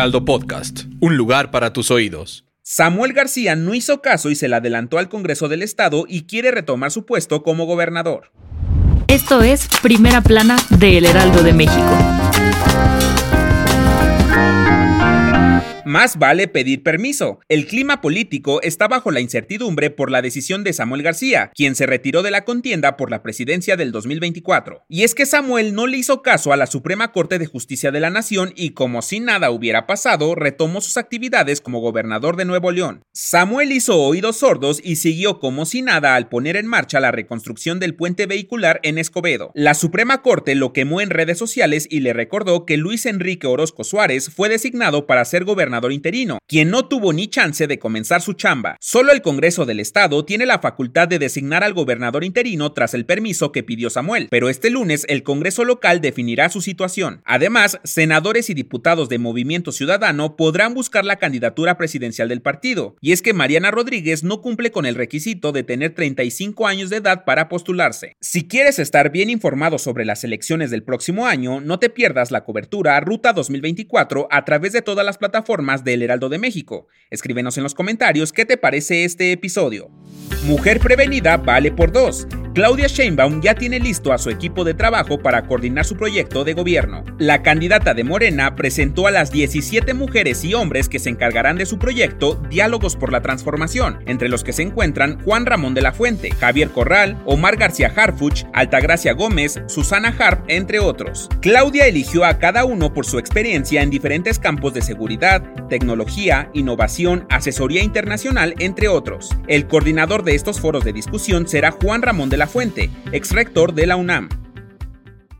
Heraldo Podcast, un lugar para tus oídos. Samuel García no hizo caso y se le adelantó al Congreso del Estado y quiere retomar su puesto como gobernador. Esto es Primera Plana de El Heraldo de México. Más vale pedir permiso. El clima político está bajo la incertidumbre por la decisión de Samuel García, quien se retiró de la contienda por la presidencia del 2024. Y es que Samuel no le hizo caso a la Suprema Corte de Justicia de la Nación y como si nada hubiera pasado, retomó sus actividades como gobernador de Nuevo León. Samuel hizo oídos sordos y siguió como si nada al poner en marcha la reconstrucción del puente vehicular en Escobedo. La Suprema Corte lo quemó en redes sociales y le recordó que Luis Enrique Orozco Suárez fue designado para ser gobernador interino, quien no tuvo ni chance de comenzar su chamba. Solo el Congreso del Estado tiene la facultad de designar al gobernador interino tras el permiso que pidió Samuel, pero este lunes el Congreso local definirá su situación. Además, senadores y diputados de Movimiento Ciudadano podrán buscar la candidatura presidencial del partido, y es que Mariana Rodríguez no cumple con el requisito de tener 35 años de edad para postularse. Si quieres estar bien informado sobre las elecciones del próximo año, no te pierdas la cobertura Ruta 2024 a través de todas las plataformas del Heraldo de México. Escríbenos en los comentarios qué te parece este episodio. Mujer prevenida vale por dos. Claudia Sheinbaum ya tiene listo a su equipo de trabajo para coordinar su proyecto de gobierno. La candidata de Morena presentó a las 17 mujeres y hombres que se encargarán de su proyecto Diálogos por la Transformación, entre los que se encuentran Juan Ramón de la Fuente, Javier Corral, Omar García Harfuch, Altagracia Gómez, Susana Harp, entre otros. Claudia eligió a cada uno por su experiencia en diferentes campos de seguridad, tecnología, innovación, asesoría internacional, entre otros. El coordinador de estos foros de discusión será Juan Ramón de la Fuente, ex rector de la UNAM.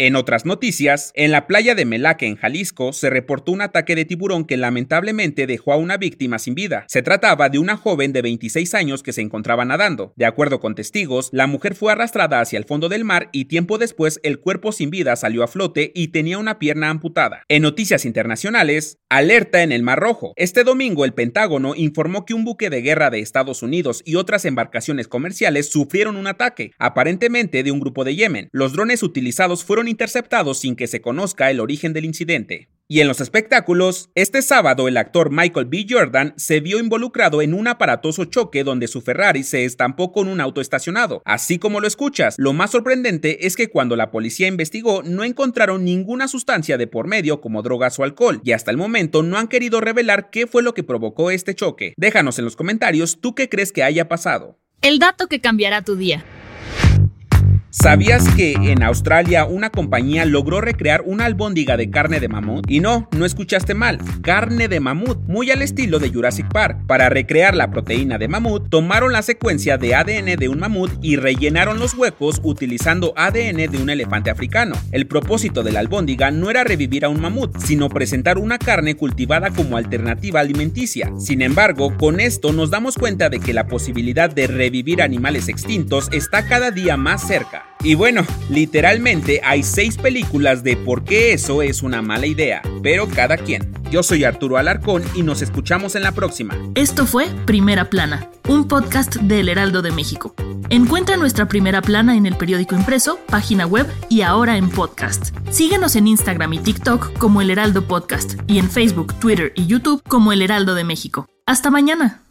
En otras noticias, en la playa de Melaque, en Jalisco, se reportó un ataque de tiburón que lamentablemente dejó a una víctima sin vida. Se trataba de una joven de 26 años que se encontraba nadando. De acuerdo con testigos, la mujer fue arrastrada hacia el fondo del mar y tiempo después el cuerpo sin vida salió a flote y tenía una pierna amputada. En noticias internacionales, alerta en el Mar Rojo. Este domingo el Pentágono informó que un buque de guerra de Estados Unidos y otras embarcaciones comerciales sufrieron un ataque, aparentemente de un grupo de Yemen. Los drones utilizados fueron interceptados sin que se conozca el origen del incidente. Y en los espectáculos, este sábado el actor Michael B. Jordan se vio involucrado en un aparatoso choque donde su Ferrari se estampó con un auto estacionado. Así como lo escuchas, lo más sorprendente es que cuando la policía investigó no encontraron ninguna sustancia de por medio como drogas o alcohol, y hasta el momento no han querido revelar qué fue lo que provocó este choque. Déjanos en los comentarios tú qué crees que haya pasado. El dato que cambiará tu día. ¿Sabías que en Australia una compañía logró recrear una albóndiga de carne de mamut? Y no, no escuchaste mal, carne de mamut, muy al estilo de Jurassic Park. Para recrear la proteína de mamut, tomaron la secuencia de ADN de un mamut y rellenaron los huecos utilizando ADN de un elefante africano. El propósito de la albóndiga no era revivir a un mamut, sino presentar una carne cultivada como alternativa alimenticia. Sin embargo, con esto nos damos cuenta de que la posibilidad de revivir animales extintos está cada día más cerca. Y bueno, literalmente hay seis películas de por qué eso es una mala idea, pero cada quien. Yo soy Arturo Alarcón y nos escuchamos en la próxima. Esto fue Primera Plana, un podcast del Heraldo de México. Encuentra nuestra Primera Plana en el periódico impreso, página web y ahora en podcast. Síguenos en Instagram y TikTok como El Heraldo Podcast y en Facebook, Twitter y YouTube como El Heraldo de México. Hasta mañana.